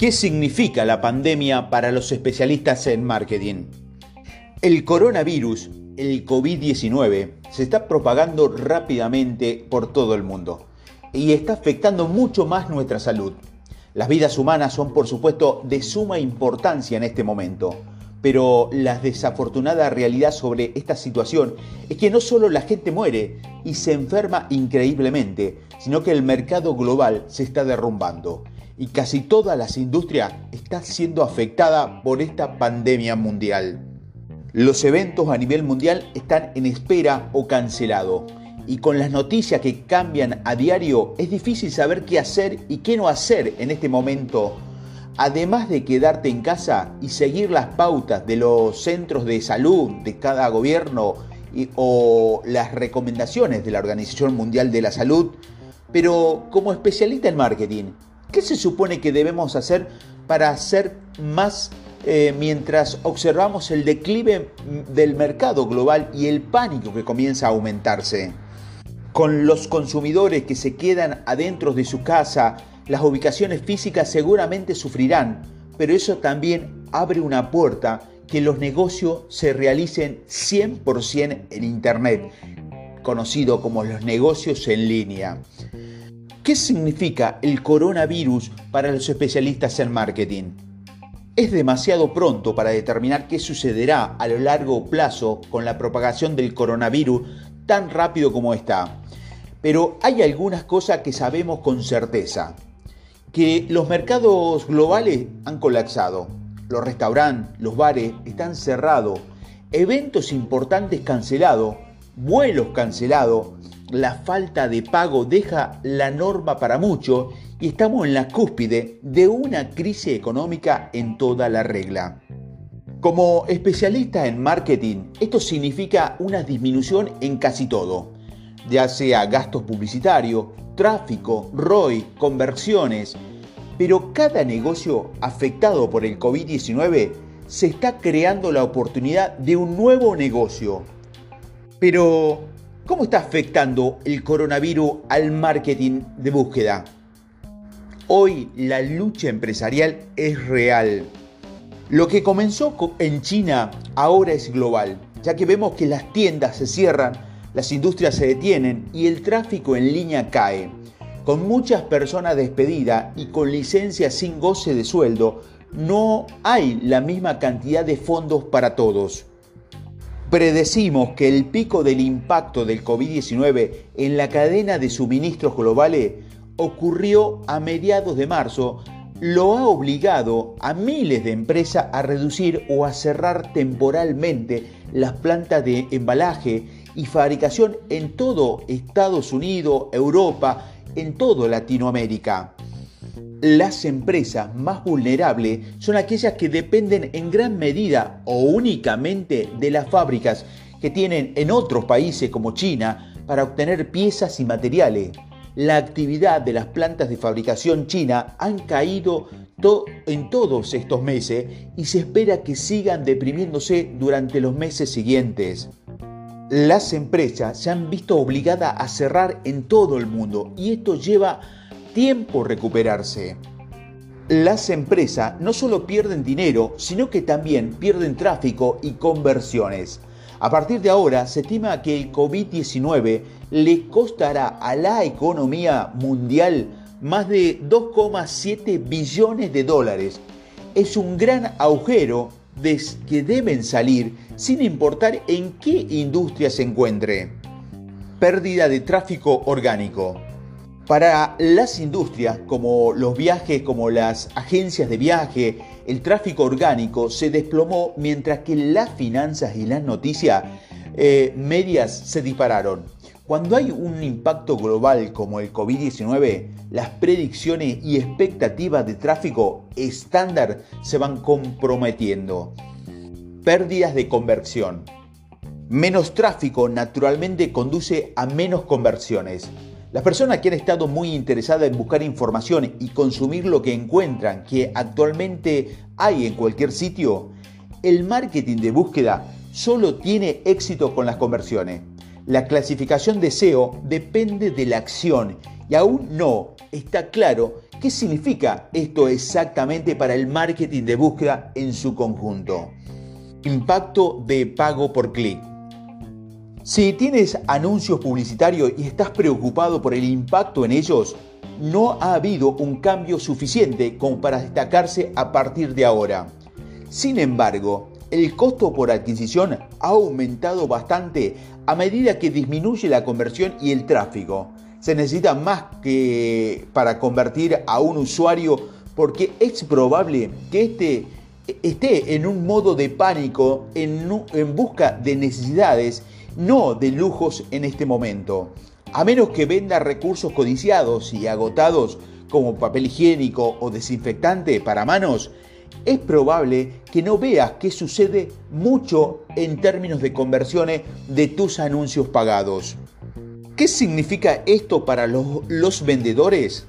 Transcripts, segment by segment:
¿Qué significa la pandemia para los especialistas en marketing? El coronavirus, el COVID-19, se está propagando rápidamente por todo el mundo y está afectando mucho más nuestra salud. Las vidas humanas son por supuesto de suma importancia en este momento, pero la desafortunada realidad sobre esta situación es que no solo la gente muere y se enferma increíblemente, sino que el mercado global se está derrumbando y casi todas las industrias están siendo afectadas por esta pandemia mundial. Los eventos a nivel mundial están en espera o cancelados y con las noticias que cambian a diario es difícil saber qué hacer y qué no hacer en este momento. Además de quedarte en casa y seguir las pautas de los centros de salud de cada gobierno o las recomendaciones de la Organización Mundial de la Salud, pero como especialista en marketing, ¿Qué se supone que debemos hacer para hacer más eh, mientras observamos el declive del mercado global y el pánico que comienza a aumentarse? Con los consumidores que se quedan adentro de su casa, las ubicaciones físicas seguramente sufrirán, pero eso también abre una puerta que los negocios se realicen 100% en Internet, conocido como los negocios en línea. ¿Qué significa el coronavirus para los especialistas en marketing? Es demasiado pronto para determinar qué sucederá a lo largo plazo con la propagación del coronavirus tan rápido como está. Pero hay algunas cosas que sabemos con certeza. Que los mercados globales han colapsado. Los restaurantes, los bares están cerrados. Eventos importantes cancelados. Vuelos cancelados la falta de pago deja la norma para muchos y estamos en la cúspide de una crisis económica en toda la regla. Como especialista en marketing, esto significa una disminución en casi todo, ya sea gastos publicitarios, tráfico, ROI, conversiones, pero cada negocio afectado por el COVID-19 se está creando la oportunidad de un nuevo negocio. Pero, ¿Cómo está afectando el coronavirus al marketing de búsqueda? Hoy la lucha empresarial es real. Lo que comenzó en China ahora es global, ya que vemos que las tiendas se cierran, las industrias se detienen y el tráfico en línea cae. Con muchas personas despedidas y con licencias sin goce de sueldo, no hay la misma cantidad de fondos para todos. Predecimos que el pico del impacto del COVID-19 en la cadena de suministros globales ocurrió a mediados de marzo, lo ha obligado a miles de empresas a reducir o a cerrar temporalmente las plantas de embalaje y fabricación en todo Estados Unidos, Europa, en todo Latinoamérica. Las empresas más vulnerables son aquellas que dependen en gran medida o únicamente de las fábricas que tienen en otros países como China para obtener piezas y materiales. La actividad de las plantas de fabricación china han caído en todos estos meses y se espera que sigan deprimiéndose durante los meses siguientes. Las empresas se han visto obligadas a cerrar en todo el mundo y esto lleva tiempo recuperarse. Las empresas no solo pierden dinero, sino que también pierden tráfico y conversiones. A partir de ahora se estima que el COVID-19 le costará a la economía mundial más de 2,7 billones de dólares. Es un gran agujero de que deben salir sin importar en qué industria se encuentre. Pérdida de tráfico orgánico. Para las industrias como los viajes, como las agencias de viaje, el tráfico orgánico se desplomó mientras que las finanzas y las noticias eh, medias se dispararon. Cuando hay un impacto global como el COVID-19, las predicciones y expectativas de tráfico estándar se van comprometiendo. Pérdidas de conversión. Menos tráfico naturalmente conduce a menos conversiones. Las personas que han estado muy interesadas en buscar información y consumir lo que encuentran que actualmente hay en cualquier sitio, el marketing de búsqueda solo tiene éxito con las conversiones. La clasificación de SEO depende de la acción y aún no está claro ¿Qué significa esto exactamente para el marketing de búsqueda en su conjunto? Impacto de pago por clic. Si tienes anuncios publicitarios y estás preocupado por el impacto en ellos, no ha habido un cambio suficiente como para destacarse a partir de ahora. Sin embargo, el costo por adquisición ha aumentado bastante a medida que disminuye la conversión y el tráfico se necesita más que para convertir a un usuario porque es probable que este esté en un modo de pánico en, busca de necesidades, no de lujos en este momento. A menos que venda recursos codiciados y agotados como papel higiénico o desinfectante para manos, es probable que no veas qué sucede mucho en términos de conversiones de tus anuncios pagados. ¿Qué significa esto para los, vendedores?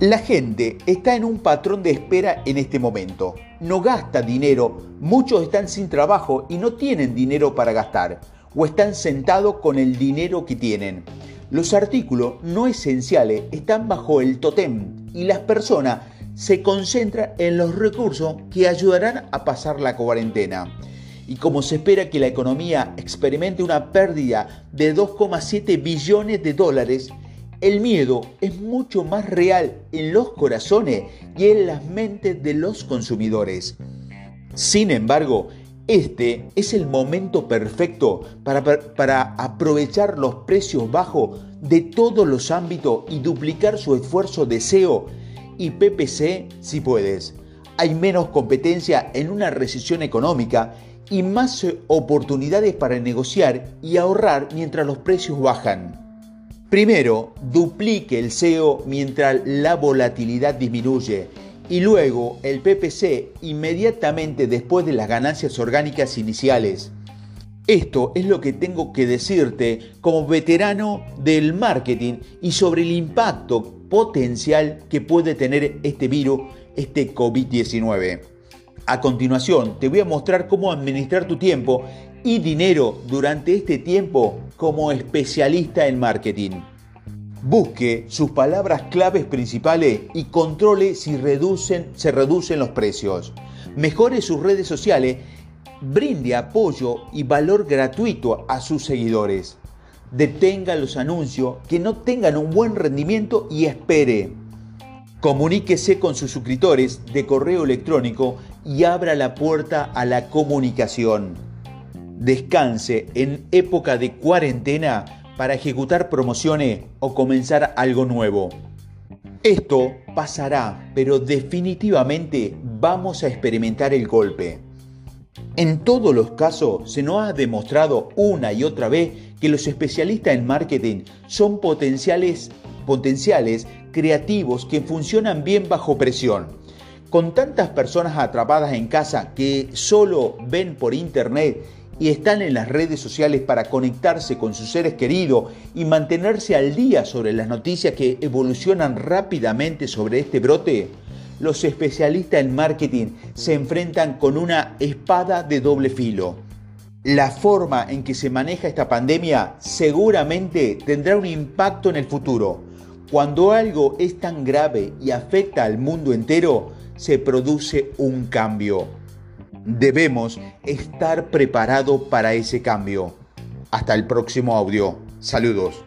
La gente está en un patrón de espera en este momento. No gasta dinero, muchos están sin trabajo y no tienen dinero para gastar, o están sentados con el dinero que tienen. Los artículos no esenciales están bajo el totem y las personas se concentran en los recursos que ayudarán a pasar la cuarentena y como se espera que la economía experimente una pérdida de 2,7 billones de dólares, el miedo es mucho más real en los corazones y en las mentes de los consumidores. Sin embargo, este es el momento perfecto para, para, aprovechar los precios bajos de todos los ámbitos y duplicar su esfuerzo de SEO y PPC si puedes. Hay menos competencia en una recesión económica y más oportunidades para negociar y ahorrar mientras los precios bajan. Primero, duplique el SEO mientras la volatilidad disminuye y luego el PPC inmediatamente después de las ganancias orgánicas iniciales. Esto es lo que tengo que decirte como veterano del marketing y sobre el impacto potencial que puede tener este virus, este COVID-19. A continuación, te voy a mostrar cómo administrar tu tiempo y dinero durante este tiempo como especialista en marketing. Busque sus palabras claves principales y controle si reducen, se reducen los precios. Mejore sus redes sociales, brinde apoyo y valor gratuito a sus seguidores. Detenga los anuncios que no tengan un buen rendimiento y espere. Comuníquese con sus suscriptores de correo electrónico y abra la puerta a la comunicación. Descanse en época de cuarentena para ejecutar promociones o comenzar algo nuevo. Esto pasará, pero definitivamente vamos a experimentar el golpe. En todos los casos se nos ha demostrado una y otra vez que los especialistas en marketing son potenciales, potenciales creativos que funcionan bien bajo presión. Con tantas personas atrapadas en casa que solo ven por internet y están en las redes sociales para conectarse con sus seres queridos y mantenerse al día sobre las noticias que evolucionan rápidamente sobre este brote, los especialistas en marketing se enfrentan con una espada de doble filo. La forma en que se maneja esta pandemia seguramente tendrá un impacto en el futuro cuando algo es tan grave y afecta al mundo entero, se produce un cambio. Debemos estar preparados para ese cambio. Hasta el próximo audio. Saludos.